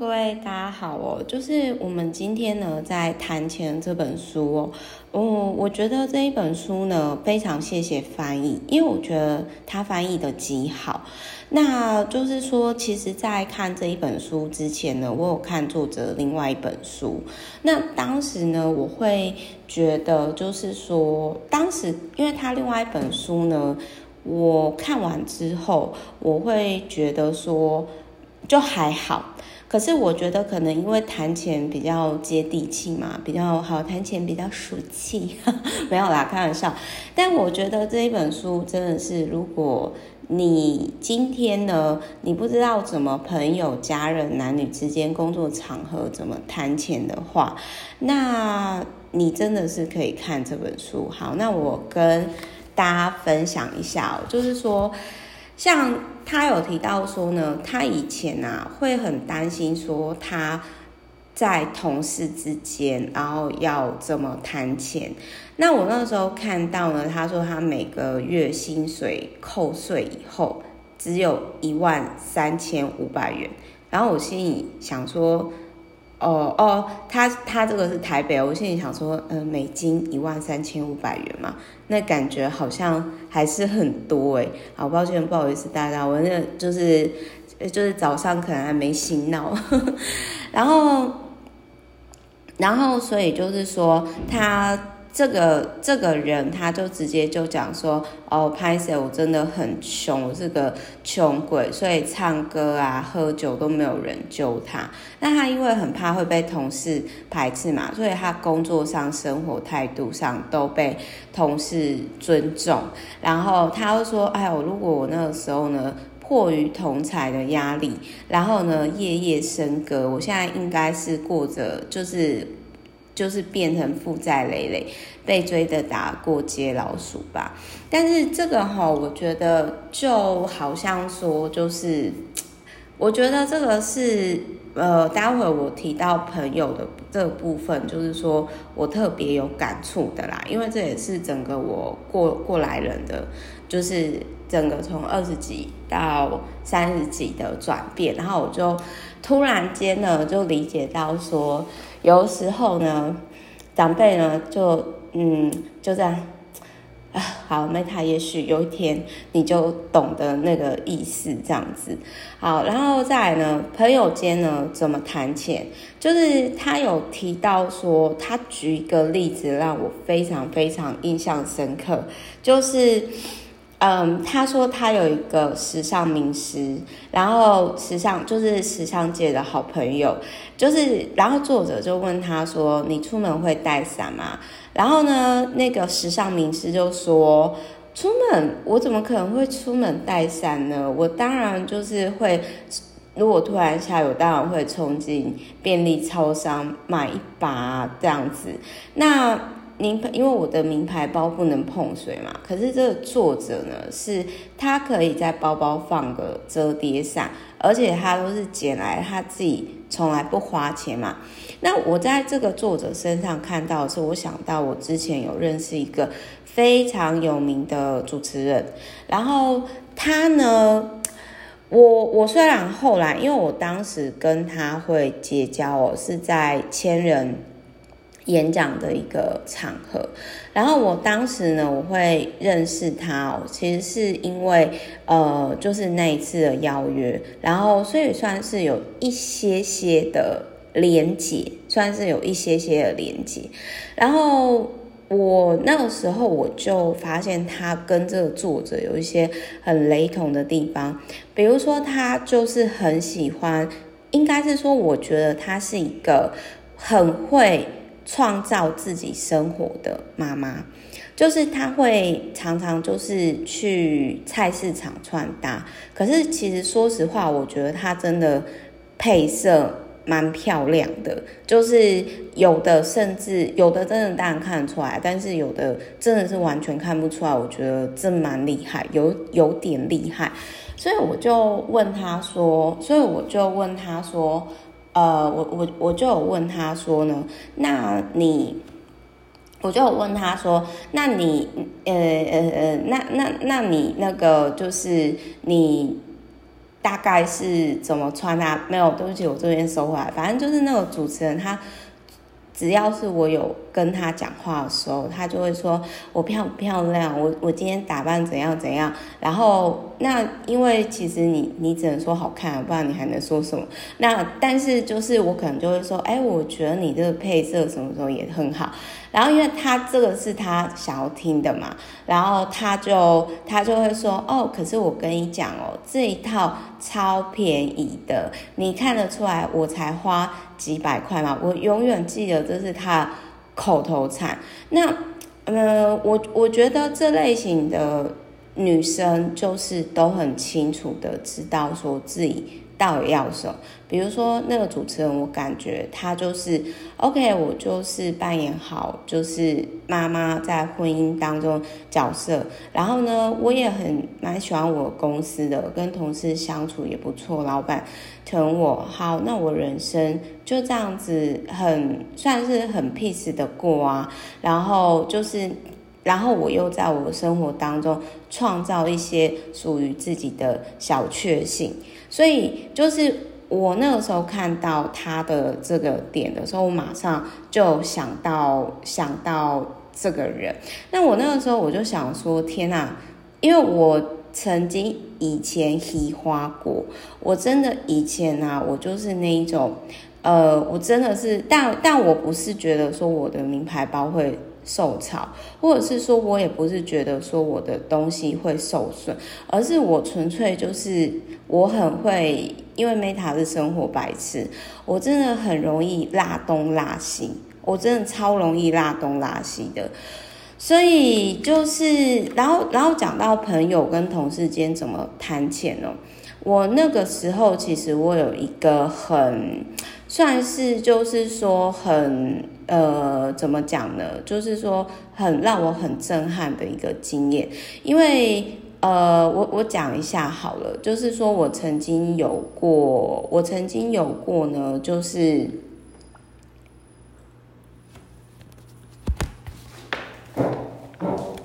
各位大家好哦，就是我们今天呢在谈钱这本书哦，嗯，我觉得这一本书呢非常谢谢翻译，因为我觉得他翻译的极好。那就是说，其实，在看这一本书之前呢，我有看作者另外一本书。那当时呢，我会觉得就是说，当时因为他另外一本书呢，我看完之后，我会觉得说就还好。可是我觉得可能因为谈钱比较接地气嘛，比较好谈钱比较俗气，没有啦，开玩笑。但我觉得这一本书真的是，如果你今天呢，你不知道怎么朋友、家人、男女之间、工作场合怎么谈钱的话，那你真的是可以看这本书。好，那我跟大家分享一下，就是说。像他有提到说呢，他以前啊会很担心说他在同事之间，然后要怎么谈钱。那我那时候看到呢，他说他每个月薪水扣税以后只有一万三千五百元，然后我心里想说。哦哦，他他这个是台北，我心里想说，呃，美金一万三千五百元嘛，那感觉好像还是很多诶。好抱歉，不好意思大家，我那就是就是早上可能还没醒脑，然后然后所以就是说他。这个这个人他就直接就讲说，哦，拍谢我真的很穷，我是个穷鬼，所以唱歌啊、喝酒都没有人救他。那他因为很怕会被同事排斥嘛，所以他工作上、生活态度上都被同事尊重。然后他又说，哎呦，如果我那个时候呢，迫于同才的压力，然后呢，夜夜笙歌，我现在应该是过着就是。就是变成负债累累，被追着打过街老鼠吧。但是这个哈，我觉得就好像说，就是我觉得这个是呃，待会我提到朋友的这部分，就是说我特别有感触的啦。因为这也是整个我过过来人的，就是整个从二十几到三十几的转变，然后我就突然间呢，就理解到说。有时候呢，长辈呢就嗯就这样啊，好，那他也许有一天你就懂得那个意思这样子。好，然后再来呢，朋友间呢怎么谈钱？就是他有提到说，他举一个例子让我非常非常印象深刻，就是。嗯，他说他有一个时尚名师，然后时尚就是时尚界的好朋友，就是然后作者就问他说：“你出门会带伞吗？”然后呢，那个时尚名师就说：“出门我怎么可能会出门带伞呢？我当然就是会，如果突然下雨，当然会冲进便利超商买一把这样子。”那名，因为我的名牌包不能碰水嘛。可是这个作者呢，是他可以在包包放个折叠伞，而且他都是捡来，他自己从来不花钱嘛。那我在这个作者身上看到的是，我想到我之前有认识一个非常有名的主持人，然后他呢，我我虽然后来，因为我当时跟他会结交哦，是在千人。演讲的一个场合，然后我当时呢，我会认识他哦，其实是因为呃，就是那一次的邀约，然后所以算是有一些些的连接，算是有一些些的连接。然后我那个时候我就发现他跟这个作者有一些很雷同的地方，比如说他就是很喜欢，应该是说，我觉得他是一个很会。创造自己生活的妈妈，就是她会常常就是去菜市场穿搭。可是其实说实话，我觉得她真的配色蛮漂亮的。就是有的甚至有的真的当然看得出来，但是有的真的是完全看不出来。我觉得这蛮厉害，有有点厉害。所以我就问她说，所以我就问她说。呃，我我我就有问他说呢，那你，我就有问他说，那你，呃呃呃，那那那你那个就是你，大概是怎么穿啊？没有，对不起，我这边收回来。反正就是那个主持人他。只要是我有跟他讲话的时候，他就会说我漂不漂亮，我我今天打扮怎样怎样。然后那因为其实你你只能说好看，不然你还能说什么？那但是就是我可能就会说，哎，我觉得你这个配色什么时候也很好。然后因为他这个是他想要听的嘛，然后他就他就会说，哦，可是我跟你讲哦，这一套超便宜的，你看得出来我才花。几百块嘛，我永远记得这是他口头禅。那呃，我我觉得这类型的女生就是都很清楚的知道说自己。到底要什么？比如说那个主持人，我感觉他就是 OK，我就是扮演好就是妈妈在婚姻当中角色。然后呢，我也很蛮喜欢我公司的，跟同事相处也不错，老板疼我。好，那我人生就这样子很算是很 peace 的过啊。然后就是，然后我又在我生活当中创造一些属于自己的小确幸。所以就是我那个时候看到他的这个点的时候，我马上就想到想到这个人。那我那个时候我就想说：天哪！因为我曾经以前喜花过，我真的以前啊，我就是那一种，呃，我真的是，但但我不是觉得说我的名牌包会。受潮，或者是说我也不是觉得说我的东西会受损，而是我纯粹就是我很会，因为 Meta 是生活白痴，我真的很容易落东落西，我真的超容易落东落西的，所以就是，然后然后讲到朋友跟同事间怎么谈钱哦？我那个时候其实我有一个很算是就是说很。呃，怎么讲呢？就是说，很让我很震撼的一个经验。因为，呃，我我讲一下好了。就是说我曾经有过，我曾经有过呢，就是，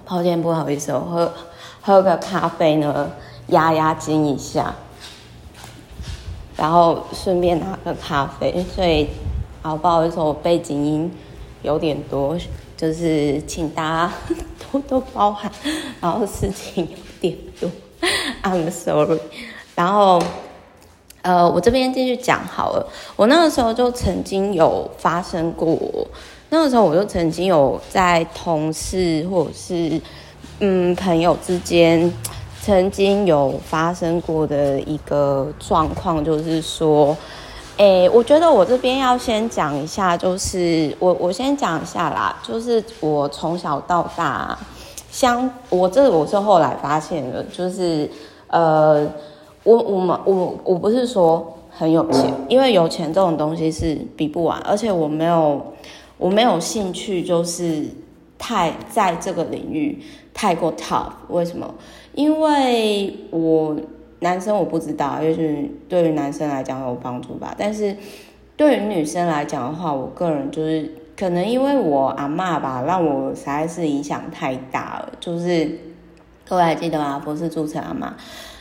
抱歉，不好意思，我喝喝个咖啡呢，压压惊一下，然后顺便拿个咖啡，所以。好，不好意思，我背景音有点多，就是请大家 多多包涵。然后事情有点多，I'm sorry。然后，呃，我这边继续讲好了。我那个时候就曾经有发生过，那个时候我就曾经有在同事或者是嗯朋友之间，曾经有发生过的一个状况，就是说。诶，我觉得我这边要先讲一下，就是我我先讲一下啦，就是我从小到大，像我这我是后来发现的，就是呃，我我们我我不是说很有钱，因为有钱这种东西是比不完，而且我没有我没有兴趣，就是太在这个领域太过 tough，为什么？因为我。男生我不知道，也许对于男生来讲有帮助吧。但是对于女生来讲的话，我个人就是可能因为我阿嬷吧，让我实在是影响太大了。就是各位还记得吗？不是注册阿嬷，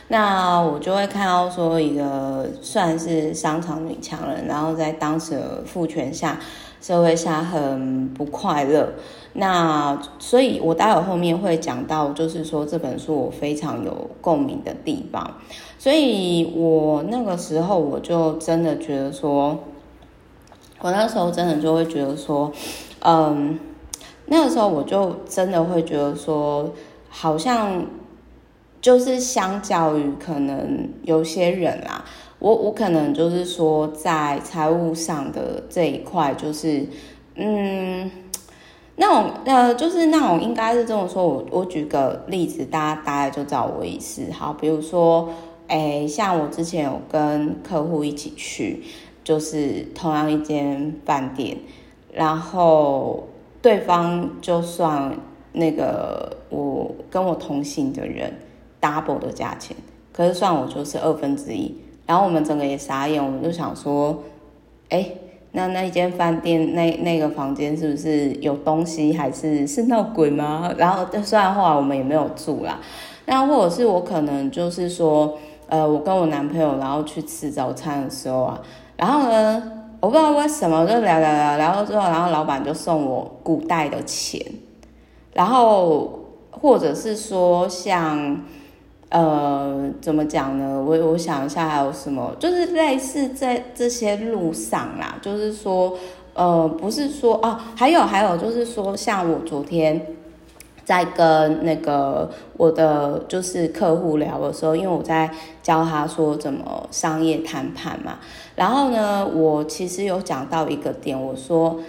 那我就会看到说一个算是商场女强人，然后在当时的父权下，社会下很不快乐。那所以，我待会后面会讲到，就是说这本书我非常有共鸣的地方。所以我那个时候我就真的觉得说，我那时候真的就会觉得说，嗯，那个时候我就真的会觉得说，好像就是相较于可能有些人啦，我我可能就是说在财务上的这一块，就是嗯。那种呃，就是那种应该是这么说。我我举个例子，大家大概就知道我意思。好，比如说，诶，像我之前有跟客户一起去，就是同样一间饭店，然后对方就算那个我跟我同行的人 double 的价钱，可是算我就是二分之一，然后我们整个也傻眼，我们就想说，诶。那那一间饭店那那个房间是不是有东西，还是是闹鬼吗？然后虽然后来我们也没有住啦，那或者是我可能就是说，呃，我跟我男朋友然后去吃早餐的时候啊，然后呢，我不知道为什么就聊聊聊聊到之后，然后老板就送我古代的钱，然后或者是说像。呃，怎么讲呢？我我想一下还有什么，就是类似在这些路上啦，就是说，呃，不是说哦，还有还有，就是说，像我昨天在跟那个我的就是客户聊的时候，因为我在教他说怎么商业谈判嘛，然后呢，我其实有讲到一个点，我说，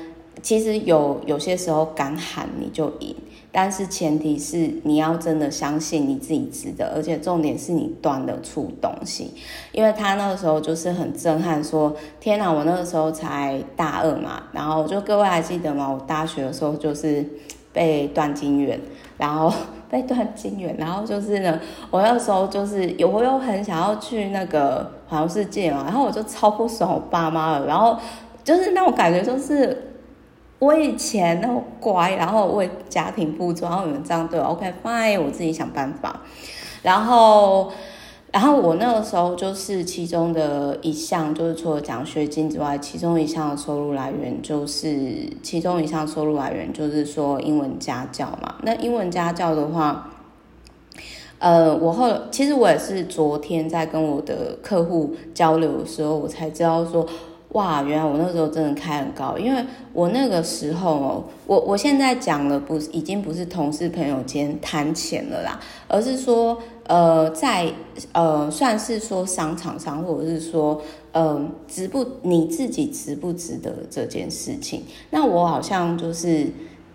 其实有有些时候敢喊你就赢。但是前提是你要真的相信你自己值得，而且重点是你端得出东西。因为他那个时候就是很震撼，说天哪，我那个时候才大二嘛，然后就各位还记得吗？我大学的时候就是被断金援，然后 被断金援，然后就是呢，我那时候就是有我又很想要去那个环游世界嘛，然后我就超不爽我爸妈了，然后就是那种感觉就是。我以前那么乖，然后为家庭付出，然后你们这样对我，OK fine，我自己想办法。然后，然后我那个时候就是其中的一项，就是除了奖学金之外，其中一项收入来源就是其中一项收入来源就是说英文家教嘛。那英文家教的话，呃，我后其实我也是昨天在跟我的客户交流的时候，我才知道说。哇，原来我那时候真的开很高，因为我那个时候哦，我我现在讲的不是已经不是同事朋友间谈钱了啦，而是说呃在呃算是说商场上，或者是说呃值不你自己值不值得这件事情。那我好像就是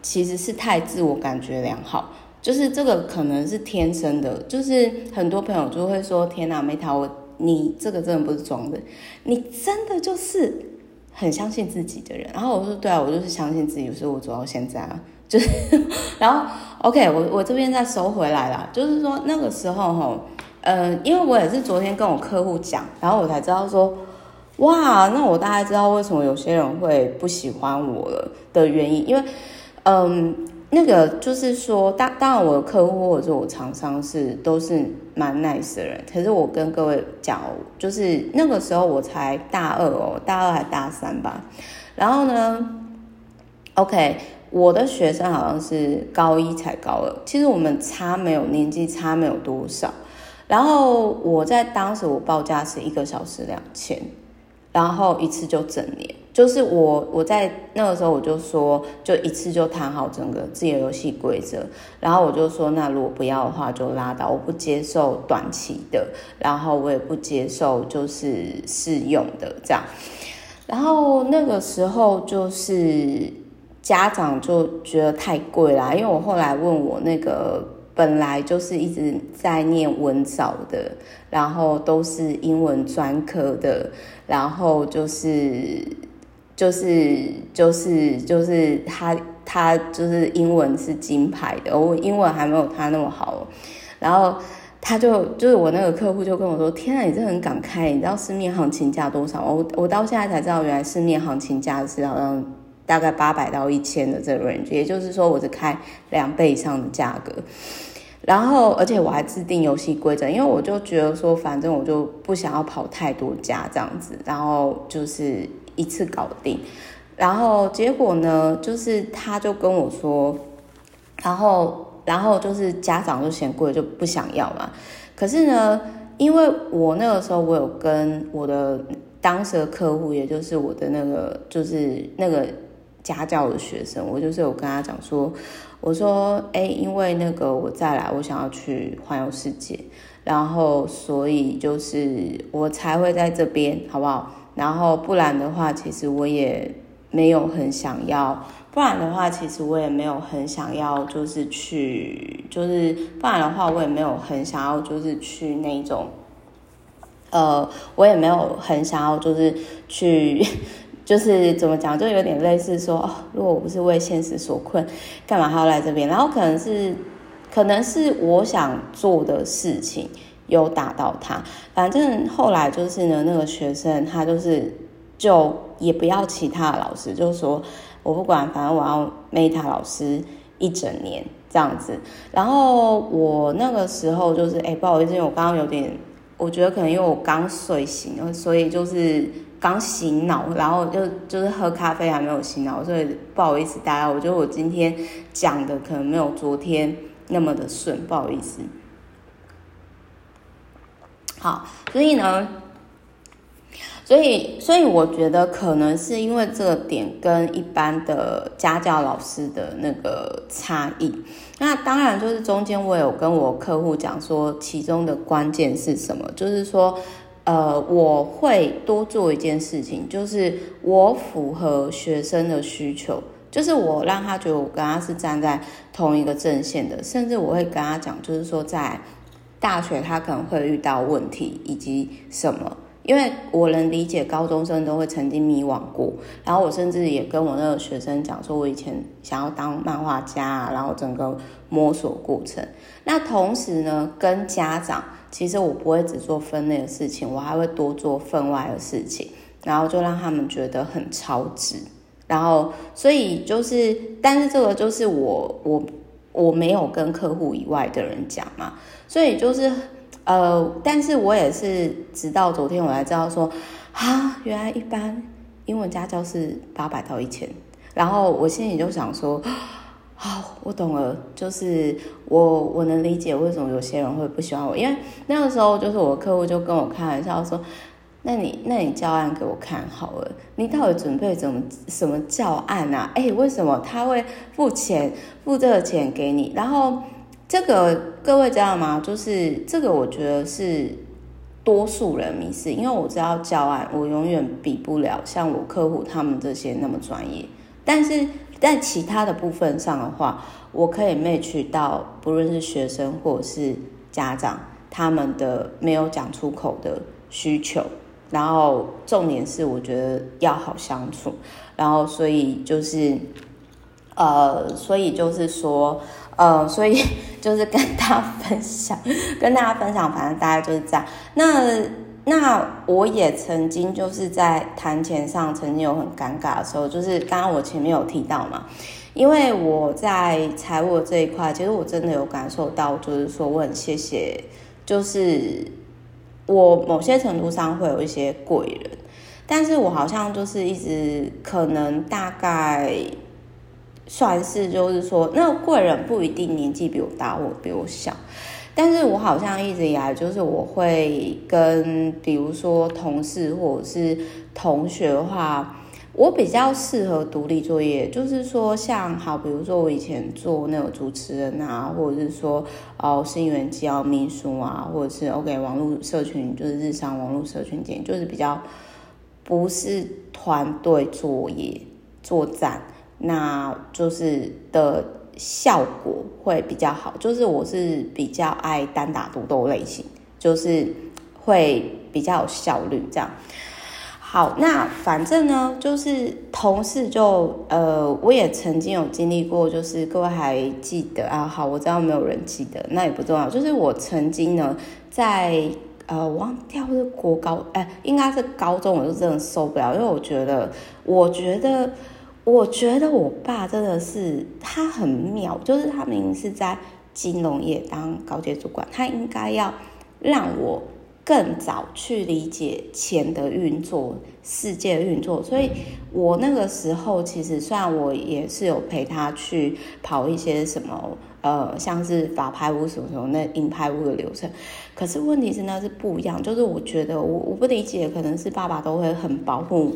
其实是太自我感觉良好，就是这个可能是天生的，就是很多朋友就会说天哪，梅塔我。你这个真的不是装的，你真的就是很相信自己的人。然后我说，对啊，我就是相信自己，所以我走到现在啊，就是，然后 OK，我我这边再收回来啦，就是说那个时候哈，呃，因为我也是昨天跟我客户讲，然后我才知道说，哇，那我大概知道为什么有些人会不喜欢我了的原因，因为，嗯。那个就是说，当当然我的客户或者是我厂商是都是蛮 nice 的人，可是我跟各位讲，就是那个时候我才大二哦，大二还大三吧。然后呢，OK，我的学生好像是高一才高二，其实我们差没有年纪差没有多少。然后我在当时我报价是一个小时两千，然后一次就整年。就是我，我在那个时候我就说，就一次就谈好整个自由游戏规则，然后我就说，那如果不要的话就拉倒，我不接受短期的，然后我也不接受就是试用的这样，然后那个时候就是家长就觉得太贵啦，因为我后来问我那个本来就是一直在念文藻的，然后都是英文专科的，然后就是。就是就是就是他他就是英文是金牌的，我英文还没有他那么好，然后他就就是我那个客户就跟我说：“天啊，你真的很敢开，你知道市面行情价多少？”我我到现在才知道，原来市面行情价是好像大概八百到一千的这个 range，也就是说我只开两倍以上的价格，然后而且我还制定游戏规则，因为我就觉得说，反正我就不想要跑太多家这样子，然后就是。一次搞定，然后结果呢，就是他就跟我说，然后然后就是家长就嫌贵就不想要嘛。可是呢，因为我那个时候我有跟我的当时的客户，也就是我的那个就是那个家教的学生，我就是有跟他讲说，我说哎，因为那个我再来，我想要去环游世界，然后所以就是我才会在这边，好不好？然后不然的话，其实我也没有很想要。不然的话，其实我也没有很想要，就是去，就是不然的话，我也没有很想要，就是去那种，呃，我也没有很想要，就是去，就是怎么讲，就有点类似说，哦，如果我不是为现实所困，干嘛还要来这边？然后可能是，可能是我想做的事情。有打到他，反正后来就是呢，那个学生他就是就也不要其他的老师，就是说我不管，反正我要 Meta 老师一整年这样子。然后我那个时候就是，哎，不好意思，因为我刚刚有点我觉得可能因为我刚睡醒，所以就是刚醒脑，然后就就是喝咖啡还没有醒脑，所以不好意思大家，我觉得我今天讲的可能没有昨天那么的顺，不好意思。好，所以呢。所以，所以我觉得可能是因为这个点跟一般的家教老师的那个差异。那当然就是中间我有跟我客户讲说，其中的关键是什么？就是说，呃，我会多做一件事情，就是我符合学生的需求，就是我让他觉得我跟他是站在同一个阵线的，甚至我会跟他讲，就是说在大学他可能会遇到问题以及什么。因为我能理解高中生都会曾经迷惘过，然后我甚至也跟我那个学生讲说，我以前想要当漫画家啊，然后整个摸索过程。那同时呢，跟家长，其实我不会只做分内的事情，我还会多做分外的事情，然后就让他们觉得很超值。然后，所以就是，但是这个就是我我我没有跟客户以外的人讲嘛，所以就是。呃，但是我也是直到昨天我才知道说，啊，原来一般英文家教是八百到一千，然后我心里就想说，好，我懂了，就是我我能理解为什么有些人会不喜欢我，因为那个时候就是我客户就跟我开玩笑说，那你那你教案给我看好了，你到底准备怎么什么教案啊？哎，为什么他会付钱付这个钱给你？然后。这个各位知道吗？就是这个，我觉得是多数人迷失，因为我知道教案，我永远比不了像我客户他们这些那么专业。但是在其他的部分上的话，我可以 match 到不论是学生或者是家长他们的没有讲出口的需求。然后重点是，我觉得要好相处。然后所以就是，呃，所以就是说。呃，所以就是跟大家分享，跟大家分享，反正大概就是这样。那那我也曾经就是在谈钱上曾经有很尴尬的时候，就是刚刚我前面有提到嘛，因为我在财务这一块，其实我真的有感受到，就是说我很谢谢，就是我某些程度上会有一些贵人，但是我好像就是一直可能大概。算是就是说，那个贵人不一定年纪比我大或比我小，但是我好像一直以来就是我会跟比如说同事或者是同学的话，我比较适合独立作业，就是说像好，比如说我以前做那个主持人啊，或者是说哦，新闻机要秘书啊，或者是 OK 网络社群，就是日常网络社群点，就是比较不是团队作业作战。那就是的效果会比较好，就是我是比较爱单打独斗类型，就是会比较有效率这样。好，那反正呢，就是同事就呃，我也曾经有经历过，就是各位还记得啊？好，我知道没有人记得，那也不重要。就是我曾经呢，在呃，忘掉是国高，哎、应该是高中，我就真的受不了，因为我觉得，我觉得。我觉得我爸真的是他很妙，就是他明明是在金融业当高阶主管，他应该要让我更早去理解钱的运作、世界运作。所以，我那个时候其实虽然我也是有陪他去跑一些什么，呃，像是法拍屋什么什么那银拍屋的流程，可是问题是那是不一样。就是我觉得我我不理解，可能是爸爸都会很保护。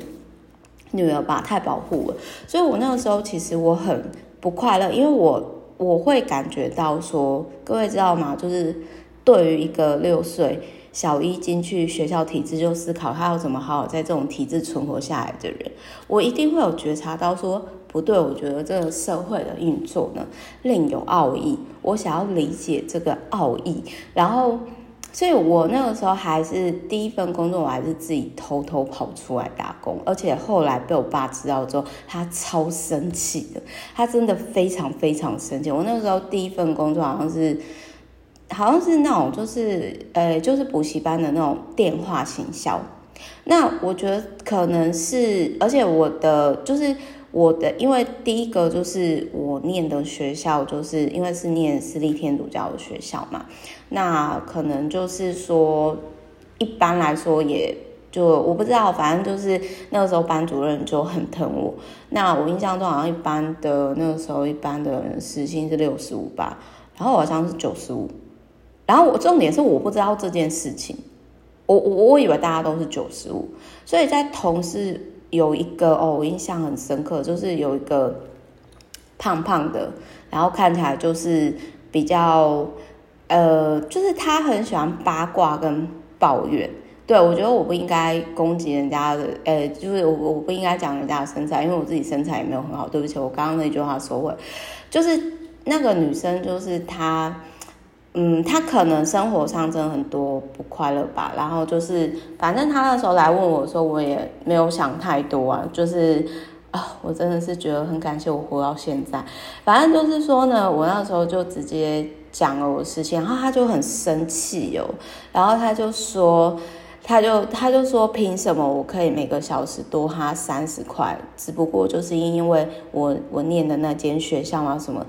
女儿吧，太保护了，所以我那个时候其实我很不快乐，因为我我会感觉到说，各位知道吗？就是对于一个六岁小一进去学校体制就思考他要怎么好好在这种体制存活下来的人，我一定会有觉察到说不对，我觉得这个社会的运作呢另有奥义，我想要理解这个奥义，然后。所以我那个时候还是第一份工作，我还是自己偷偷跑出来打工，而且后来被我爸知道之后，他超生气的，他真的非常非常生气。我那个时候第一份工作好像是，好像是那种就是呃，就是补习班的那种电话行销。那我觉得可能是，而且我的就是。我的，因为第一个就是我念的学校，就是因为是念私立天主教的学校嘛，那可能就是说，一般来说也就我不知道，反正就是那个时候班主任就很疼我。那我印象中好像一般的那个时候一般的时薪是六十五吧，然后好像是九十五。然后我重点是我不知道这件事情，我我我以为大家都是九十五，所以在同事有一个哦，我印象很深刻，就是有一个胖胖的，然后看起来就是比较呃，就是他很喜欢八卦跟抱怨。对，我觉得我不应该攻击人家的，呃，就是我我不应该讲人家的身材，因为我自己身材也没有很好。对不起，我刚刚那句话收回，就是那个女生，就是她。嗯，他可能生活上真的很多不快乐吧，然后就是，反正他那时候来问我说，我也没有想太多啊，就是啊，我真的是觉得很感谢我活到现在。反正就是说呢，我那时候就直接讲了我事情，然后他就很生气哦，然后他就说，他就他就说，凭什么我可以每个小时多他三十块？只不过就是因为我我念的那间学校啊什么。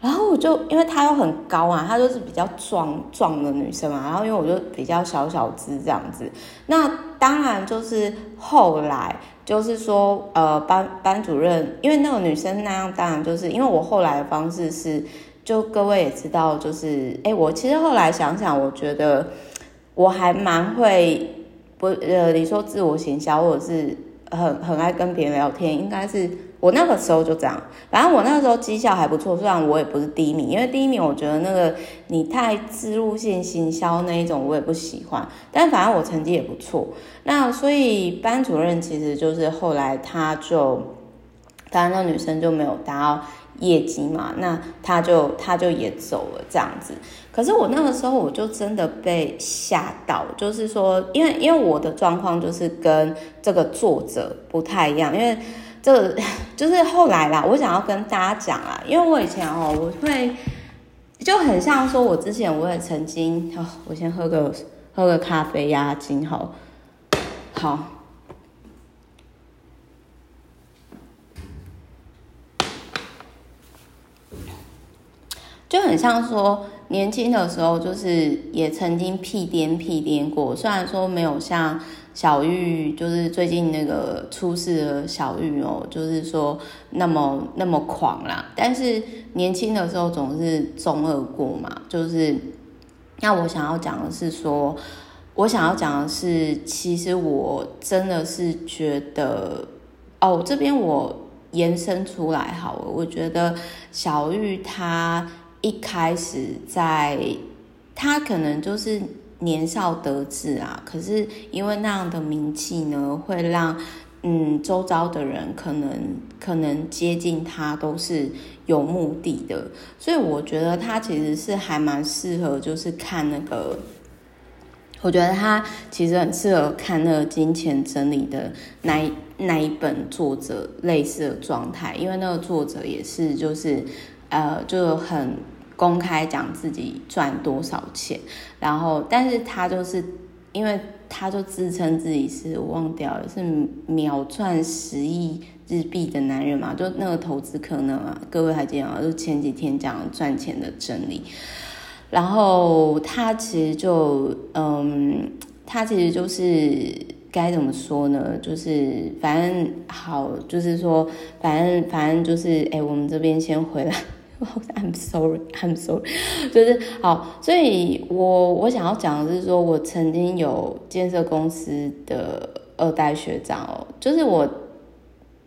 然后我就因为她又很高啊，她就是比较壮壮的女生嘛。然后因为我就比较小小只这样子，那当然就是后来就是说，呃，班班主任，因为那个女生那样，当然就是因为我后来的方式是，就各位也知道，就是哎，我其实后来想想，我觉得我还蛮会不呃，你说自我行销，或者是很很爱跟别人聊天，应该是。我那个时候就这样，反正我那个时候绩效还不错，虽然我也不是第一名，因为第一名我觉得那个你太自入性行销那一种我也不喜欢，但反正我成绩也不错。那所以班主任其实就是后来他就，当然那女生就没有达到业绩嘛，那他就他就也走了这样子。可是我那个时候我就真的被吓到，就是说，因为因为我的状况就是跟这个作者不太一样，因为。这 就是后来啦，我想要跟大家讲啊，因为我以前哦，我会就很像说，我之前我也曾经，我先喝个喝个咖啡压惊，好，好，就很像说年轻的时候，就是也曾经屁颠屁颠过，虽然说没有像。小玉就是最近那个出事的小玉哦，就是说那么那么狂啦。但是年轻的时候总是中二过嘛，就是那我想要讲的是说，我想要讲的是，其实我真的是觉得哦，这边我延伸出来好了，我觉得小玉她一开始在，她可能就是。年少得志啊，可是因为那样的名气呢，会让嗯周遭的人可能可能接近他都是有目的的，所以我觉得他其实是还蛮适合，就是看那个，我觉得他其实很适合看那个《金钱真理》的那一那一本作者类似的状态，因为那个作者也是就是呃就很。公开讲自己赚多少钱，然后，但是他就是，因为他就自称自己是，我忘掉了，是秒赚十亿日币的男人嘛，就那个投资可能啊，各位还记得吗？就前几天讲赚钱的真理，然后他其实就，嗯，他其实就是该怎么说呢？就是反正好，就是说，反正反正就是，哎，我们这边先回来。I'm sorry, I'm sorry，就是好，所以我我想要讲的是说，我曾经有建设公司的二代学长哦，就是我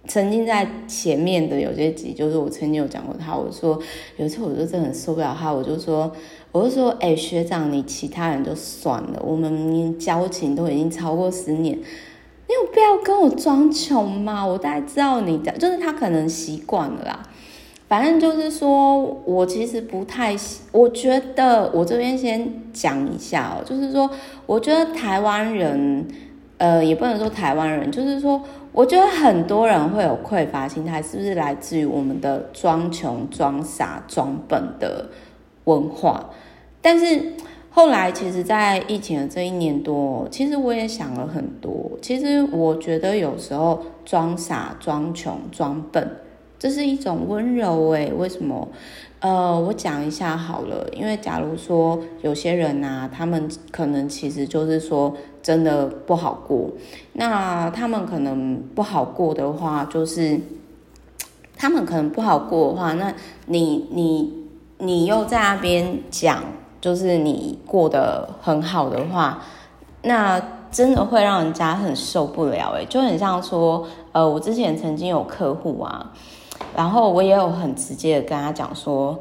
曾经在前面的有些集，就是我曾经有讲过他，我说有一次我就真的很受不了他，我就说，我就说，哎、学长，你其他人就算了，我们交情都已经超过十年，你有必要跟我装穷吗？我大概知道你的，就是他可能习惯了啦。反正就是说，我其实不太，我觉得我这边先讲一下哦，就是说，我觉得台湾人，呃，也不能说台湾人，就是说，我觉得很多人会有匮乏心态，是不是来自于我们的装穷、装傻、装笨的文化？但是后来，其实，在疫情的这一年多，其实我也想了很多。其实我觉得有时候装傻、装穷、装笨。这是一种温柔诶，为什么？呃，我讲一下好了，因为假如说有些人啊，他们可能其实就是说真的不好过，那他们可能不好过的话，就是 他们可能不好过的话，那你你你又在那边讲，就是你过得很好的话，那真的会让人家很受不了诶，就很像说，呃，我之前曾经有客户啊。然后我也有很直接的跟他讲说，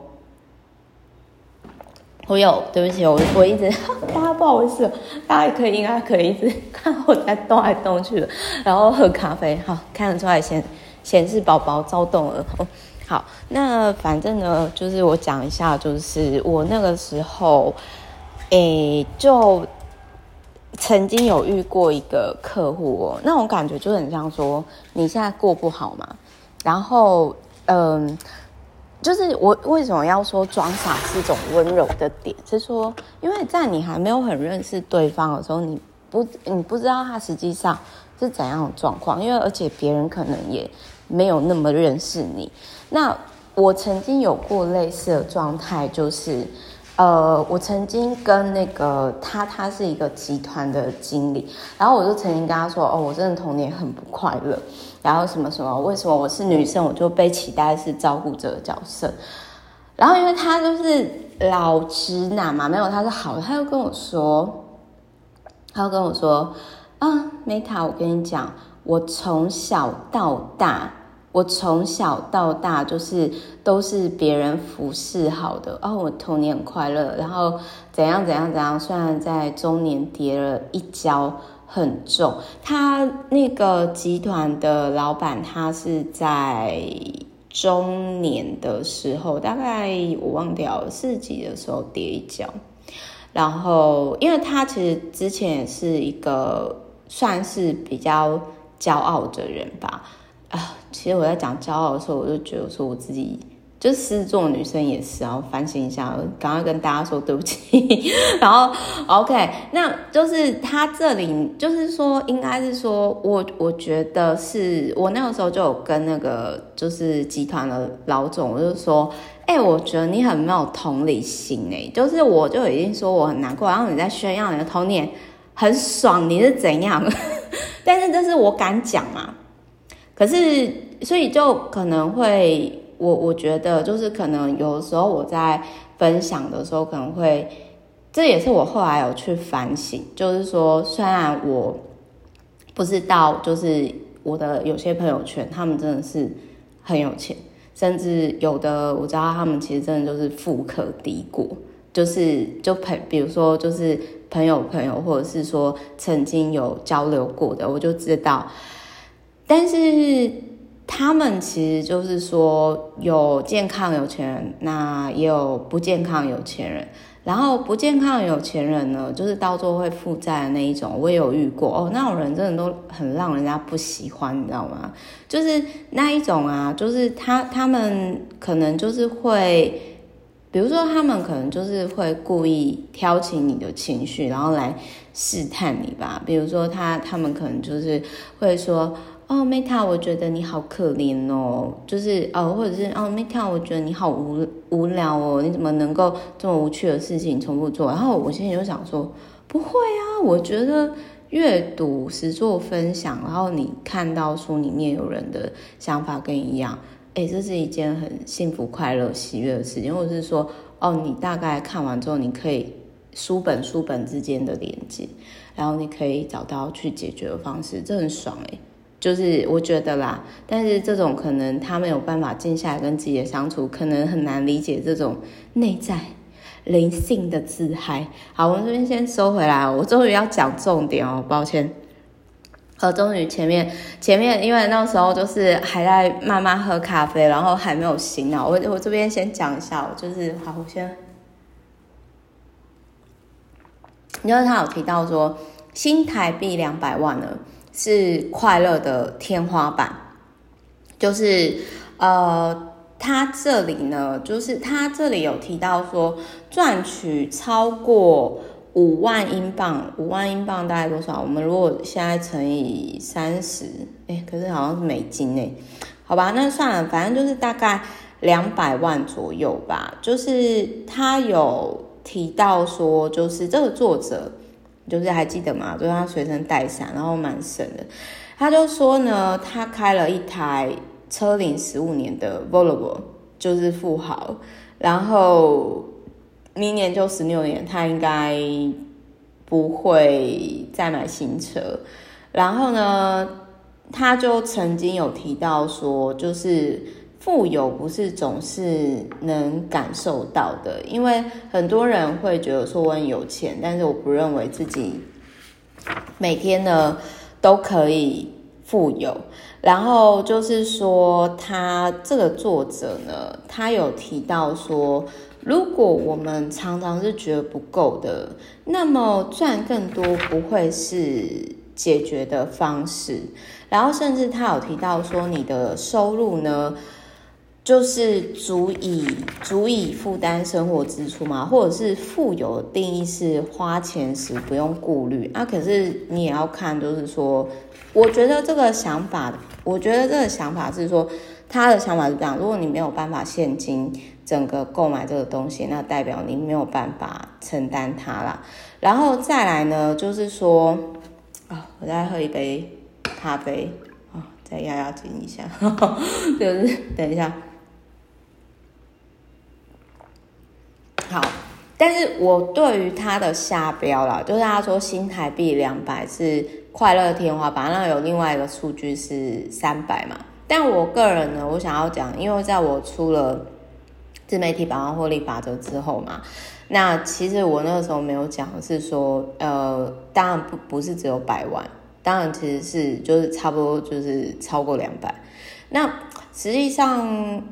我有对不起，我我一直 大家不好意思，大家也可以应该可以一直看我在动来动去的，然后喝咖啡，好看得出来显显示宝宝躁动了。好，那反正呢，就是我讲一下，就是我那个时候，诶，就曾经有遇过一个客户哦，那种感觉就很像说你现在过不好嘛。然后，嗯，就是我为什么要说装傻是一种温柔的点，是说，因为在你还没有很认识对方的时候，你不，你不知道他实际上是怎样的状况，因为而且别人可能也没有那么认识你。那我曾经有过类似的状态，就是。呃，我曾经跟那个他，他是一个集团的经理，然后我就曾经跟他说，哦，我真的童年很不快乐，然后什么什么，为什么我是女生，我就被期待是照顾者的角色，然后因为他就是老直男嘛，没有他是好的，他就跟我说，他就跟我说，啊，Meta，我跟你讲，我从小到大。我从小到大就是都是别人服侍好的哦，我童年快乐，然后怎样怎样怎样，虽然在中年跌了一跤很重。他那个集团的老板，他是在中年的时候，大概我忘掉了四级的时候跌一跤，然后因为他其实之前也是一个算是比较骄傲的人吧。啊，其实我在讲骄傲的时候，我就觉得说我自己就是狮子座女生也是，然后反省一下，赶快跟大家说对不起。然后 OK，那就是他这里就是说，应该是说我我觉得是我那个时候就有跟那个就是集团的老总，我就说，哎、我觉得你很没有同理心哎、就是我就已经说我很难过，然后你在炫耀你的童年很爽，你是怎样？但是这是我敢讲嘛。可是，所以就可能会，我我觉得就是可能有的时候我在分享的时候，可能会，这也是我后来有去反省，就是说，虽然我不知道，就是我的有些朋友圈，他们真的是很有钱，甚至有的我知道他们其实真的就是富可敌国，就是就朋，比如说就是朋友朋友，或者是说曾经有交流过的，我就知道。但是他们其实就是说，有健康有钱人，那也有不健康有钱人。然后不健康有钱人呢，就是到最后会负债的那一种，我也有遇过哦。那种人真的都很让人家不喜欢，你知道吗？就是那一种啊，就是他他们可能就是会，比如说他们可能就是会故意挑起你的情绪，然后来试探你吧。比如说他他们可能就是会说。哦，Meta，我觉得你好可怜哦，就是哦，或者是哦，Meta，我觉得你好无无聊哦，你怎么能够这么无趣的事情重复做？然后我现在就想说，不会啊，我觉得阅读、实作分享，然后你看到书里面有人的想法跟你一样，哎，这是一件很幸福、快乐、喜悦的事情。或者是说，哦，你大概看完之后，你可以书本书本之间的连接，然后你可以找到去解决的方式，这很爽哎。就是我觉得啦，但是这种可能他没有办法静下来跟自己的相处，可能很难理解这种内在灵性的自嗨。好，我们这边先收回来，我终于要讲重点哦，抱歉。呃，终于前面前面，因为那时候就是还在慢慢喝咖啡，然后还没有醒脑。我我这边先讲一下，就是好，我先，因为他有提到说新台币两百万呢。是快乐的天花板，就是呃，他这里呢，就是他这里有提到说，赚取超过五万英镑，五万英镑大概多少？我们如果现在乘以三十，哎，可是好像是美金哎，好吧，那算了，反正就是大概两百万左右吧。就是他有提到说，就是这个作者，就是还记得吗？就是他随身带伞，然后蛮神的。他就说呢，他开了一台车龄十五年的 Volvo，就是富豪，然后明年就十六年，他应该不会再买新车。然后呢，他就曾经有提到说，就是富有不是总是能感受到的，因为很多人会觉得说我很有钱，但是我不认为自己每天呢都可以富有。然后就是说，他这个作者呢，他有提到说，如果我们常常是觉得不够的，那么赚更多不会是。解决的方式，然后甚至他有提到说，你的收入呢，就是足以足以负担生活支出嘛，或者是富有定义是花钱时不用顾虑啊。可是你也要看，就是说，我觉得这个想法，我觉得这个想法是说，他的想法是这样：如果你没有办法现金整个购买这个东西，那代表你没有办法承担它啦。然后再来呢，就是说。啊、我再喝一杯咖啡啊、再压压惊一下，呵 呵就是等一下。好，但是我对于他的下标啦，就是他说新台币两百是快乐天花板，那有另外一个数据是三百嘛。但我个人呢，我想要讲，因为在我出了自媒体百万获利法则之后嘛。那其实我那个时候没有讲是说，呃，当然不不是只有百万，当然其实是就是差不多就是超过两百。那实际上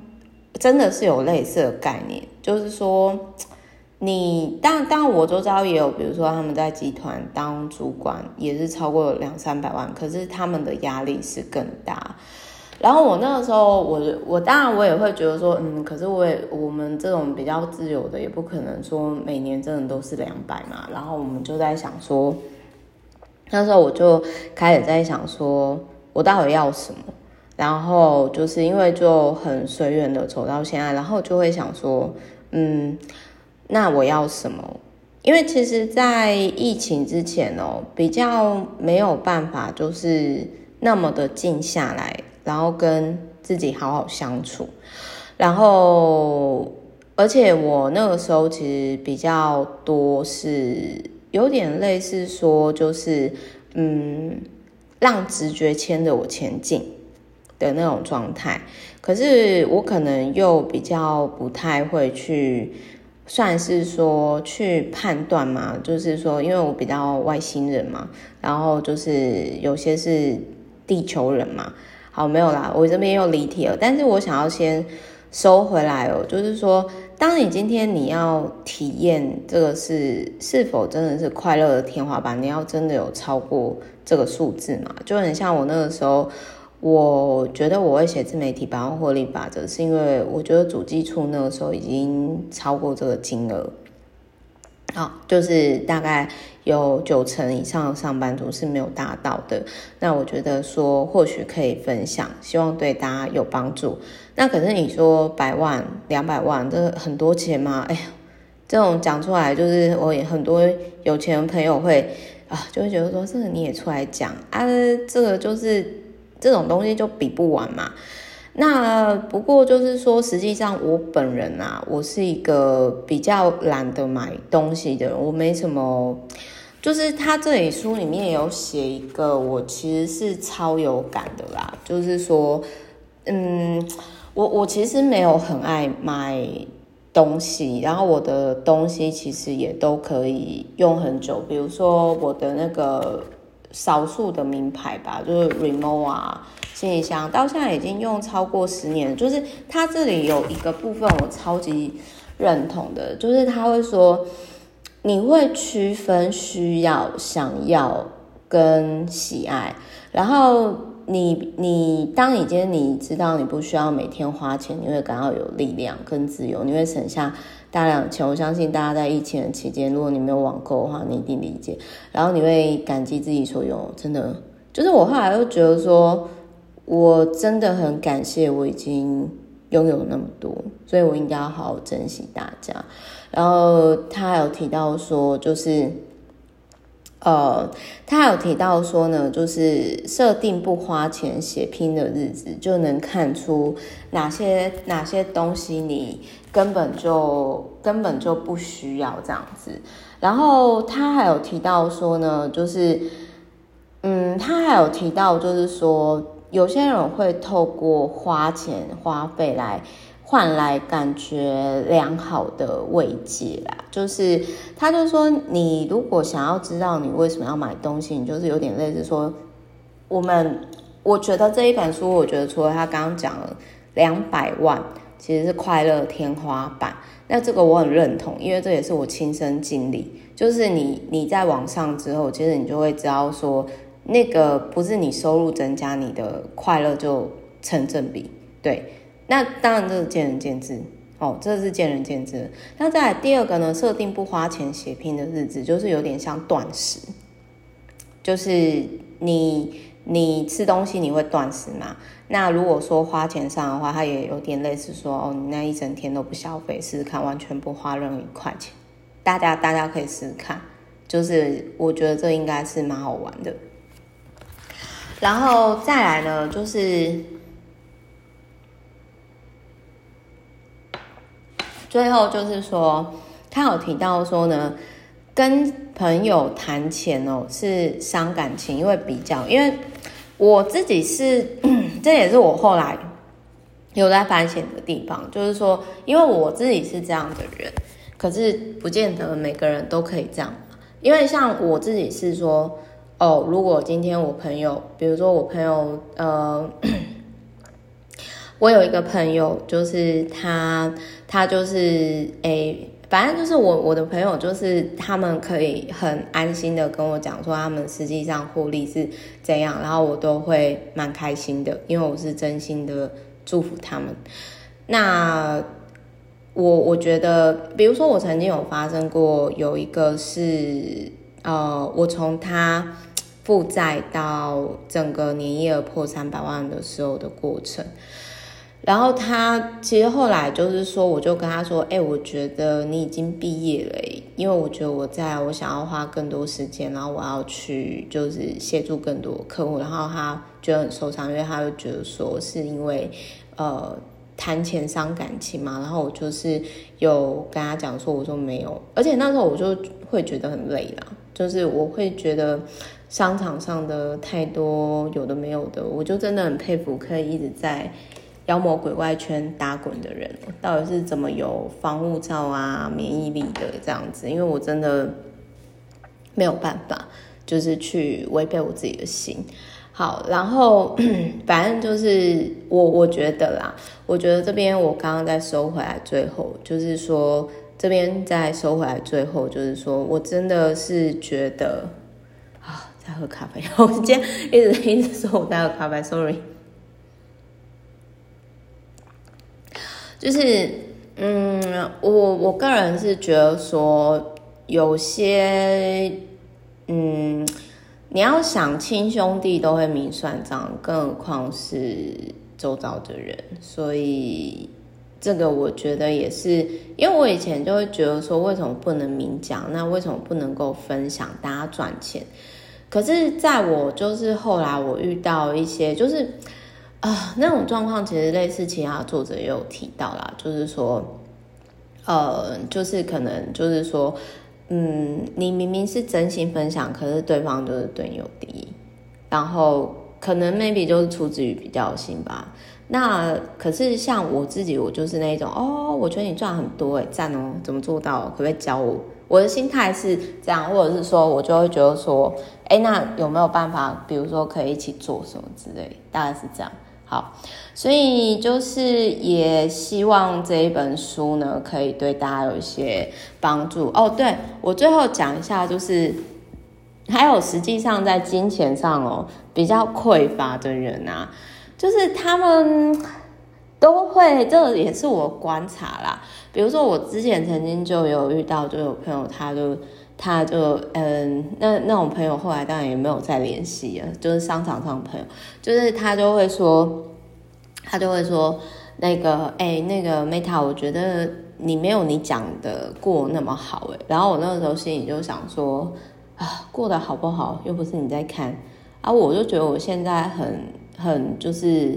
真的是有类似的概念，就是说你当然当然我周遭也有，比如说他们在集团当主管也是超过两三百万，可是他们的压力是更大。然后我那个时候，我我当然我也会觉得说，嗯，可是我也我们这种比较自由的，也不可能说每年真的都是两百嘛。然后我们就在想说，那时候我就开始在想说，我到底要什么？然后就是因为就很随缘的走到现在，然后就会想说，嗯，那我要什么？因为其实，在疫情之前哦，比较没有办法，就是那么的静下来。然后跟自己好好相处，然后而且我那个时候其实比较多是有点类似说，就是嗯，让直觉牵着我前进的那种状态。可是我可能又比较不太会去，算是说去判断嘛，就是说，因为我比较外星人嘛，然后就是有些是地球人嘛。好，没有啦，我这边又离题了。但是我想要先收回来哦，就是说，当你今天你要体验这个是是否真的是快乐的天花板，你要真的有超过这个数字嘛？就很像我那个时候，我觉得我会写自媒体百万获利法则，是因为我觉得主计处那个时候已经超过这个金额。好，就是大概有九成以上的上班族是没有达到的。那我觉得说或许可以分享，希望对大家有帮助。那可是你说百万、两百万，这很多钱吗？哎呀，这种讲出来就是我也很多有钱朋友会啊，就会觉得说这个你也出来讲啊，这个就是这种东西就比不完嘛。那不过就是说，实际上我本人啊，我是一个比较懒得买东西的人，我没什么。就是他这里书里面有写一个，我其实是超有感的啦。就是说，嗯，我我其实没有很爱买东西，然后我的东西其实也都可以用很久，比如说我的那个。少数的名牌吧，就是 Remo 啊，行李箱到现在已经用超过十年。就是他这里有一个部分我超级认同的，就是他会说，你会区分需要、想要跟喜爱，然后你你当你今天你知道你不需要每天花钱，你会感到有力量跟自由，你会省下。大量的钱，我相信大家在疫情的期间，如果你没有网购的话，你一定理解。然后你会感激自己所有，真的就是我后来又觉得说，我真的很感谢我已经拥有那么多，所以我应该要好好珍惜大家。然后他还有提到说，就是。呃，他有提到说呢，就是设定不花钱血拼的日子，就能看出哪些哪些东西你根本就根本就不需要这样子。然后他还有提到说呢，就是，嗯，他还有提到就是说，有些人会透过花钱花费来。换来感觉良好的慰藉啦，就是他就说，你如果想要知道你为什么要买东西，你就是有点类似说，我们我觉得这一本书，我觉得除了他刚刚讲了两百万其实是快乐天花板，那这个我很认同，因为这也是我亲身经历，就是你你在网上之后，其实你就会知道说，那个不是你收入增加，你的快乐就成正比，对。那当然，这是见仁见智哦，这是见仁见智。那再来第二个呢？设定不花钱血拼的日子，就是有点像断食，就是你你吃东西你会断食嘛？那如果说花钱上的话，它也有点类似说哦，你那一整天都不消费，试试看，完全不花任何一块钱。大家大家可以试试看，就是我觉得这应该是蛮好玩的。然后再来呢，就是。最后就是说，他有提到说呢，跟朋友谈钱哦是伤感情，因为比较，因为我自己是，这也是我后来有在反省的地方，就是说，因为我自己是这样的人，可是不见得每个人都可以这样，因为像我自己是说，哦，如果今天我朋友，比如说我朋友，呃。我有一个朋友，就是他，他就是诶、反正就是我我的朋友，就是他们可以很安心的跟我讲说，他们实际上获利是怎样，然后我都会蛮开心的，因为我是真心的祝福他们。那我我觉得，比如说我曾经有发生过，有一个是呃，我从他负债到整个年业额破三百万的时候的过程。然后他其实后来就是说，我就跟他说：“哎，我觉得你已经毕业了，因为我觉得我在我想要花更多时间，然后我要去就是协助更多客户。”然后他觉得很受伤，因为他就觉得说是因为呃谈钱伤感情嘛。然后我就是有跟他讲说：“我说没有，而且那时候我就会觉得很累啦，就是我会觉得商场上的太多有的没有的，我就真的很佩服可以一直在。”妖魔鬼怪圈打滚的人，到底是怎么有防护罩啊、免疫力的这样子？因为我真的没有办法，就是去违背我自己的心。好，然后 反正就是我我觉得啦，我觉得这边我刚刚再收回来，最后就是说这边再收回来，最后就是说我真的是觉得，在喝咖啡，我今天一直一直说我在喝咖啡，sorry。就是，嗯，我我个人是觉得说，有些，嗯，你要想亲兄弟都会明算账，更何况是周遭的人，所以这个我觉得也是，因为我以前就会觉得说，为什么不能明讲？那为什么不能够分享，大家赚钱？可是，在我就是后来我遇到一些，就是。啊、那种状况其实类似其他作者也有提到啦，就是说，呃，就是可能就是说，嗯，你明明是真心分享，可是对方就是对你有敌意，然后可能 maybe 就是出自于比较心吧。那可是像我自己，我就是那种，哦，我觉得你赚很多，诶，赞哦，怎么做到？可不可以教我？我的心态是这样，或者是说我就会觉得说，诶，那有没有办法，比如说可以一起做什么之类，大概是这样。好，所以就是也希望这一本书呢，可以对大家有一些帮助哦。对，我最后讲一下，就是还有实际上在金钱上哦比较匮乏的人啊，就是他们都会，这个也是我观察啦。比如说我之前曾经就有遇到，就有朋友他就他就嗯，那那种朋友后来当然也没有再联系了，就是商场上的朋友，就是他就会说，他就会说那个哎、那个 Meta，我觉得你没有你讲的过那么好哎，然后我那个时候心里就想说啊，过得好不好又不是你在看。啊，我就觉得我现在很很就是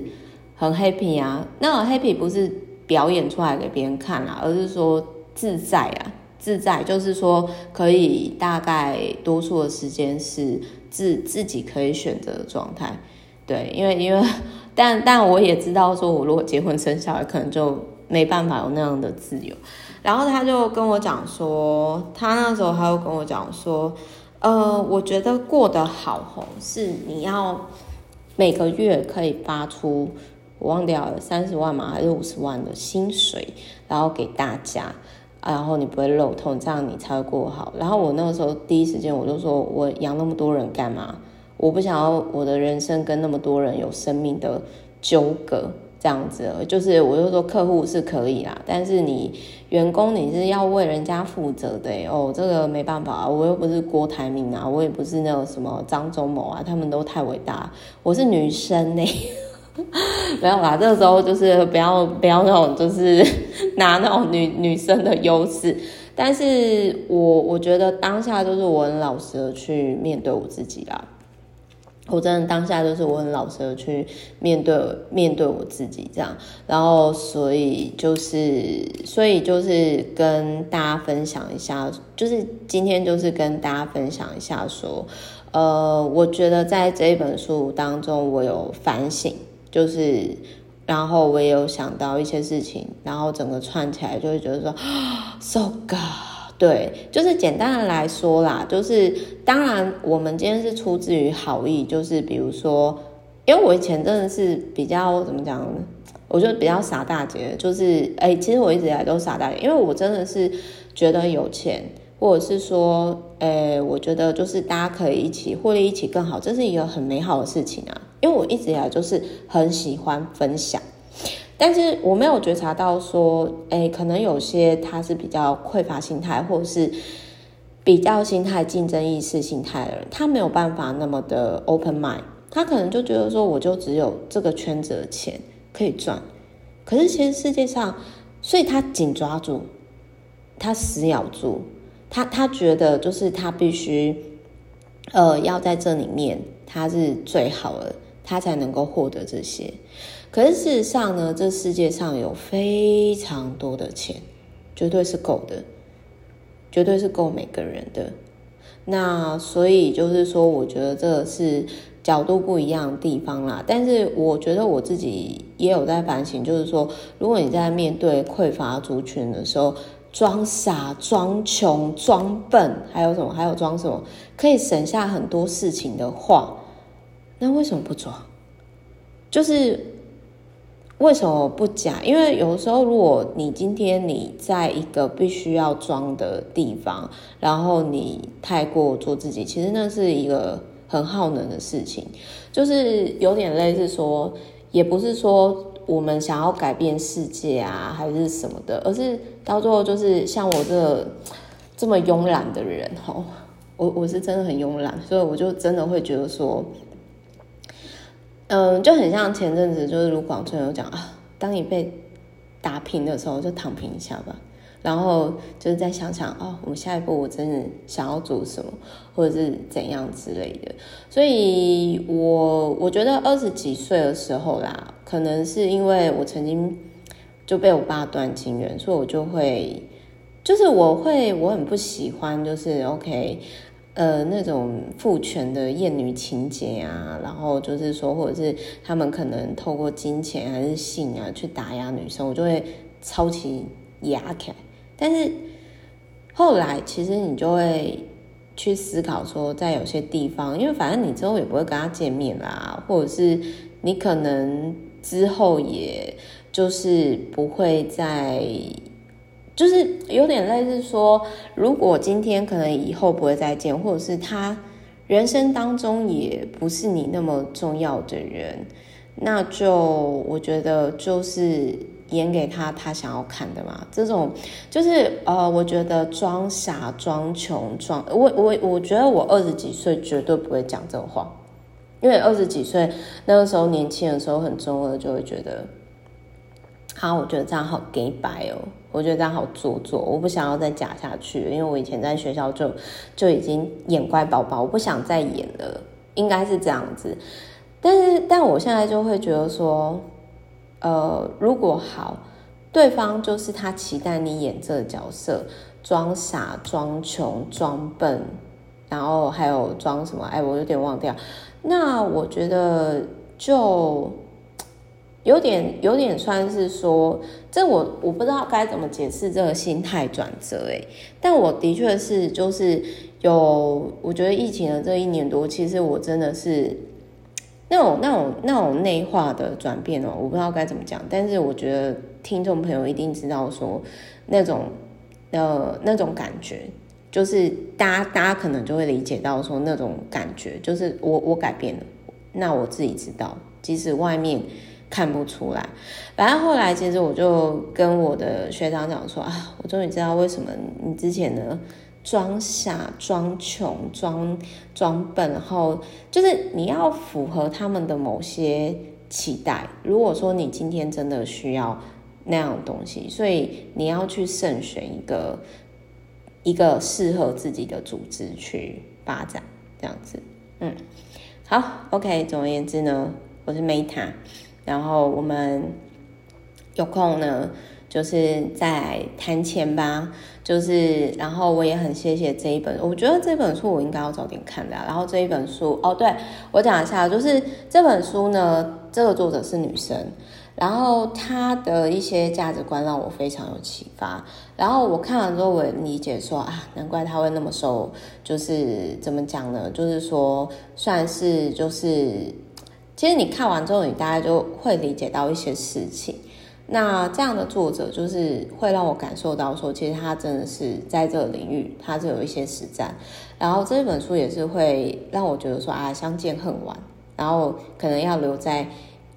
很 happy 啊，那种 happy 不是表演出来给别人看啦，而是说自在啊。自在就是说，可以大概多数的时间是自自己可以选择的状态，对，因为因为，但但我也知道，说我如果结婚生小孩，可能就没办法有那样的自由。然后他就跟我讲说，他那时候他就跟我讲说，呃，我觉得过得好吼，是你要每个月可以发出，我忘掉了三十万嘛，还是五十万的薪水，然后给大家。然后你不会漏痛，这样你才会过好。然后我那个时候第一时间我就说，我养那么多人干嘛？我不想要我的人生跟那么多人有生命的纠葛，这样子。就是我就说客户是可以啦，但是你员工你是要为人家负责的哦，这个没办法啊，我又不是郭台铭啊，我也不是那种什么张忠谋啊，他们都太伟大，我是女生呢。没有啦，这个时候就是不要不要那种，就是 拿那种女女生的优势。但是我我觉得当下就是我很老实的去面对我自己啦。我真的当下就是我很老实的去面对面对我自己这样。然后所以就是所以就是跟大家分享一下，就是今天就是跟大家分享一下说，呃，我觉得在这一本书当中，我有反省。就是，然后我也有想到一些事情，然后整个串起来就会觉得说，so good，对，就是简单的来说啦，就是当然我们今天是出自于好意，就是比如说，因为我以前真的是比较怎么讲，我就比较傻大姐，就是哎，其实我一直以来都傻大姐，因为我真的是觉得有钱。或者是说，诶、欸，我觉得就是大家可以一起获利，一起更好，这是一个很美好的事情啊。因为我一直以来就是很喜欢分享，但是我没有觉察到说，诶、欸，可能有些他是比较匮乏心态，或者是比较心态、竞争意识心态的人，他没有办法那么的 open mind，他可能就觉得说，我就只有这个圈子的钱可以赚，可是其实世界上，所以他紧抓住，他死咬住。他他觉得就是他必须，呃，要在这里面他是最好的，他才能够获得这些。可是事实上呢，这世界上有非常多的钱，绝对是够的，绝对是够每个人的。那所以就是说，我觉得这是角度不一样的地方啦。但是我觉得我自己也有在反省，就是说，如果你在面对匮乏族群的时候，装傻、装穷、装笨，还有什么？还有装什么？可以省下很多事情的话，那为什么不装？就是为什么不假？因为有时候，如果你今天你在一个必须要装的地方，然后你太过做自己，其实那是一个很耗能的事情。就是有点类似说，也不是说。我们想要改变世界啊，还是什么的？而是到最后，就是像我这这么慵懒的人，哦，我我是真的很慵懒，所以我就真的会觉得说，嗯，就很像前阵子就是卢广仲有讲啊，当你被打平的时候，就躺平一下吧。然后就是再想想哦，我下一步我真的想要做什么，或者是怎样之类的。所以我我觉得二十几岁的时候啦，可能是因为我曾经就被我爸断亲缘，所以我就会，就是我会我很不喜欢，就是 OK，呃，那种父权的厌女情节啊，然后就是说，或者是他们可能透过金钱还是性啊去打压女生，我就会超级压起来。但是后来，其实你就会去思考说，在有些地方，因为反正你之后也不会跟他见面啦，或者是你可能之后也就是不会再，就是有点类似说，如果今天可能以后不会再见，或者是他人生当中也不是你那么重要的人，那就我觉得就是。演给他他想要看的嘛。这种就是呃，我觉得装傻、装穷、装我我我觉得我二十几岁绝对不会讲这种话，因为二十几岁那个时候年轻的时候很中二，就会觉得，好，我觉得这样好假掰哦，我觉得这样好做作，我不想要再假下去，因为我以前在学校就就已经演乖宝宝，我不想再演了，应该是这样子。但是，但我现在就会觉得说，呃，如果好，对方就是他期待你演这个角色，装傻、装穷、装笨，然后还有装什么？哎，我有点忘掉。那我觉得就有点有点算是说，这我我不知道该怎么解释这个心态转折。哎，但我的确是就是有，我觉得疫情的这一年多，其实我真的是。那种、那种、那种内化的转变哦，我不知道该怎么讲，但是我觉得听众朋友一定知道说，那种呃那种感觉，就是大家大家可能就会理解到说那种感觉，就是我我改变了，那我自己知道，即使外面看不出来。反正后来其实我就跟我的学长讲说啊，我终于知道为什么你之前呢。装傻、装穷、装装笨，然后就是你要符合他们的某些期待。如果说你今天真的需要那样东西，所以你要去慎选一个一个适合自己的组织去发展，这样子。嗯，好，OK。总而言之呢，我是 Meta，然后我们有空呢。就是在谈钱吧，就是，然后我也很谢谢这一本，我觉得这本书我应该要早点看的。然后这一本书，哦，对，我讲一下，就是这本书呢，这个作者是女生，然后她的一些价值观让我非常有启发。然后我看完之后，我理解说啊，难怪她会那么瘦，就是怎么讲呢？就是说，算是就是，其实你看完之后，你大概就会理解到一些事情。那这样的作者就是会让我感受到说，其实他真的是在这个领域，他是有一些实战。然后这本书也是会让我觉得说啊，相见恨晚，然后可能要留在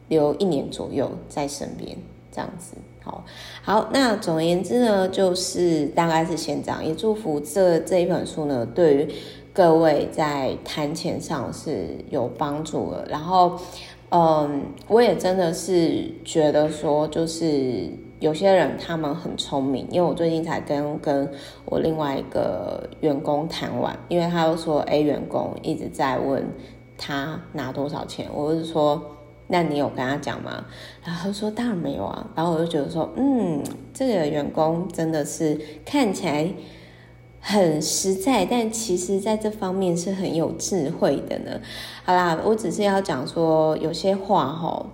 留一年左右在身边这样子。好，好，那总而言之呢，就是大概是先这样，也祝福这这一本书呢，对于各位在谈钱上是有帮助的。然后。嗯，我也真的是觉得说，就是有些人他们很聪明，因为我最近才跟跟我另外一个员工谈完，因为他又说 A 员工一直在问他拿多少钱，我就说，那你有跟他讲吗？然后说当然没有啊，然后我就觉得说，嗯，这个员工真的是看起来。很实在，但其实在这方面是很有智慧的呢。好啦，我只是要讲说，有些话齁，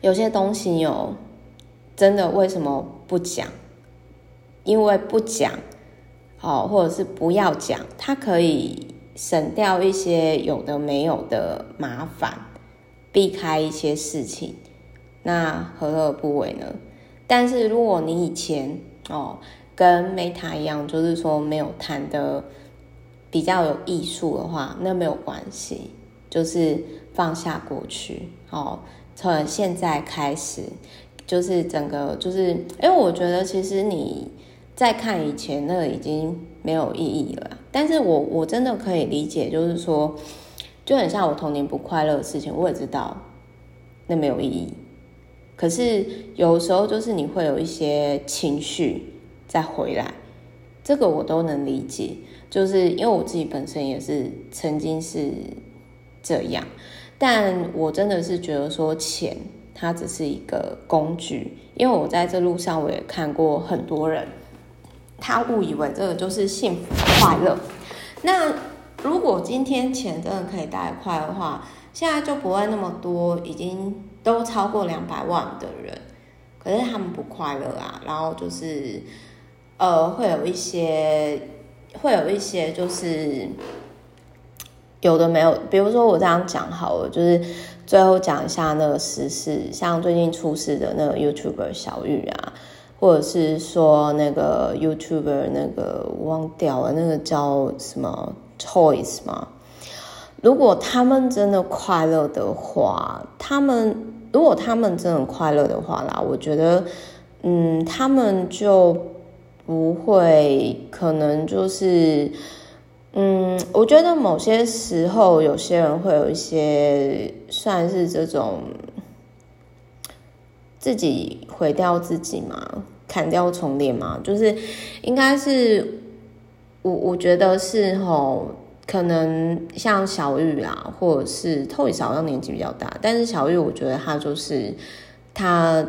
有些东西哦，真的为什么不讲？因为不讲，好，或者是不要讲，它可以省掉一些有的没有的麻烦，避开一些事情，那何乐而不为呢？但是如果你以前哦。跟 Meta 一样，就是说没有谈的比较有艺术的话，那没有关系，就是放下过去哦。从现在开始，就是整个就是，因为我觉得其实你在看以前那已经没有意义了。但是我我真的可以理解，就是说，就很像我童年不快乐的事情，我也知道那没有意义。可是有时候就是你会有一些情绪。再回来，这个我都能理解，就是因为我自己本身也是曾经是这样，但我真的是觉得说钱它只是一个工具，因为我在这路上我也看过很多人，他误以为这个就是幸福快乐。那如果今天钱真的可以带来快的话，现在就不会那么多已经都超过两百万的人，可是他们不快乐啊，然后就是。呃，会有一些，会有一些，就是有的没有。比如说我这样讲好了，就是最后讲一下那个时事，像最近出事的那个 YouTuber 小玉啊，或者是说那个 YouTuber 那个忘掉了，那个叫什么 Choice 吗？如果他们真的快乐的话，他们。如果他们真的快乐的话啦，我觉得，嗯，他们就不会可能就是，嗯，我觉得某些时候有些人会有一些算是这种自己毁掉自己嘛，砍掉重练嘛，就是应该是我我觉得是吼。可能像小玉啦，或者是 Toyz 好像年纪比较大，但是小玉我觉得他就是他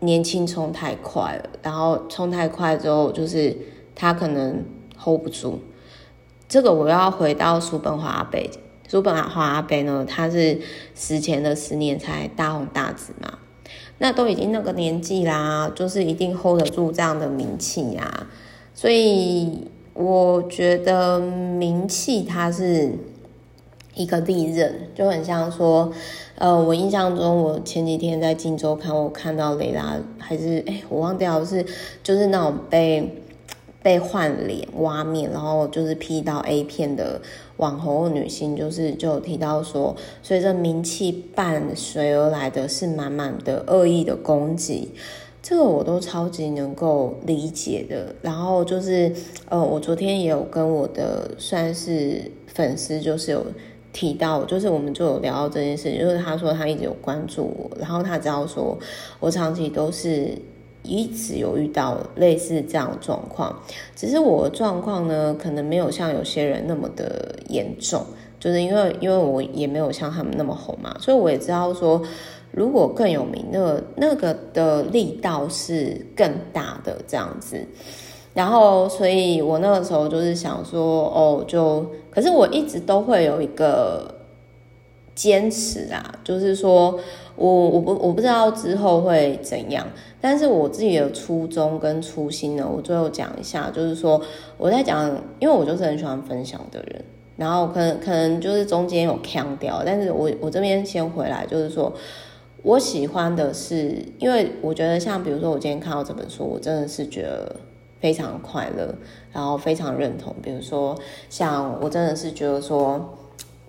年轻冲太快了，然后冲太快之后，就是他可能 hold 不住。这个我要回到叔本华阿伯，叔本华阿伯呢，他是死前的十年才大红大紫嘛，那都已经那个年纪啦，就是一定 hold 得住这样的名气呀，所以。我觉得名气它是一个利刃，就很像说，呃，我印象中，我前几天在镜周刊，我看到蕾拉还是哎，我忘掉是就是那种被被换脸挖面，然后就是 P 到 A 片的网红女星，就是就提到说，随着名气伴随而来的是满满的恶意的攻击。这个我都超级能够理解的，然后就是，呃，我昨天也有跟我的算是粉丝，就是有提到，就是我们就有聊到这件事，就是他说他一直有关注我，然后他知道说我长期都是一直有遇到类似这样的状况，只是我的状况呢，可能没有像有些人那么的严重，就是因为因为我也没有像他们那么红嘛，所以我也知道说。如果更有名，那个那个的力道是更大的这样子，然后，所以我那个时候就是想说，哦，就，可是我一直都会有一个坚持啊，就是说我我不我不知道之后会怎样，但是我自己的初衷跟初心呢，我最后讲一下，就是说我在讲，因为我就是很喜欢分享的人，然后可能可能就是中间有呛掉，但是我我这边先回来，就是说。我喜欢的是，因为我觉得像比如说，我今天看到这本书，我真的是觉得非常快乐，然后非常认同。比如说，像我真的是觉得说，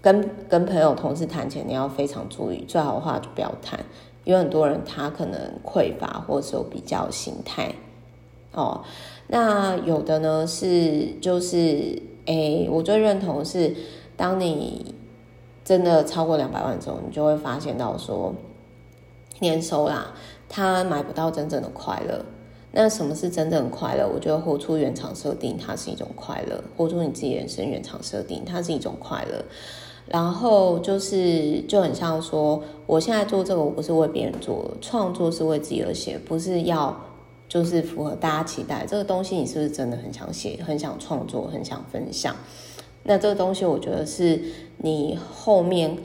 跟跟朋友、同事谈钱，你要非常注意，最好的话就不要谈，因为很多人他可能匮乏，或者说比较心态哦。那有的呢是就是，哎，我最认同是，当你真的超过两百万之后，你就会发现到说。年收啦，他买不到真正的快乐。那什么是真正的快乐？我觉得活出原厂设定，它是一种快乐；活出你自己人生原厂设定，它是一种快乐。然后就是就很像说，我现在做这个，我不是为别人做，创作是为自己而写，不是要就是符合大家期待。这个东西你是不是真的很想写、很想创作、很想分享？那这个东西，我觉得是你后面。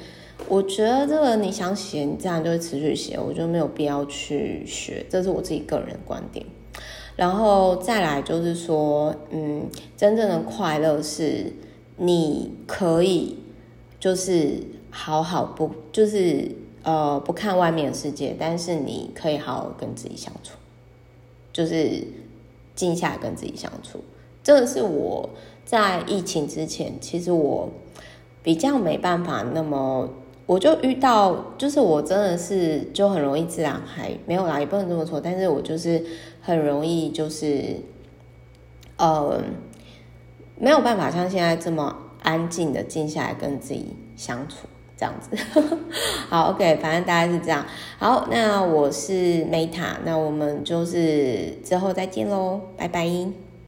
我觉得这个你想写，你这样就会持续写，我就没有必要去学，这是我自己个人的观点。然后再来就是说，嗯，真正的快乐是你可以就是好好不就是呃不看外面的世界，但是你可以好好跟自己相处，就是静下来跟自己相处。这个是我在疫情之前，其实我比较没办法那么。我就遇到，就是我真的是就很容易自然还没有啦，也不能这么说，但是我就是很容易就是，呃，没有办法像现在这么安静的静下来跟自己相处这样子。好，OK，反正大概是这样。好，那我是 Meta，那我们就是之后再见喽，拜拜。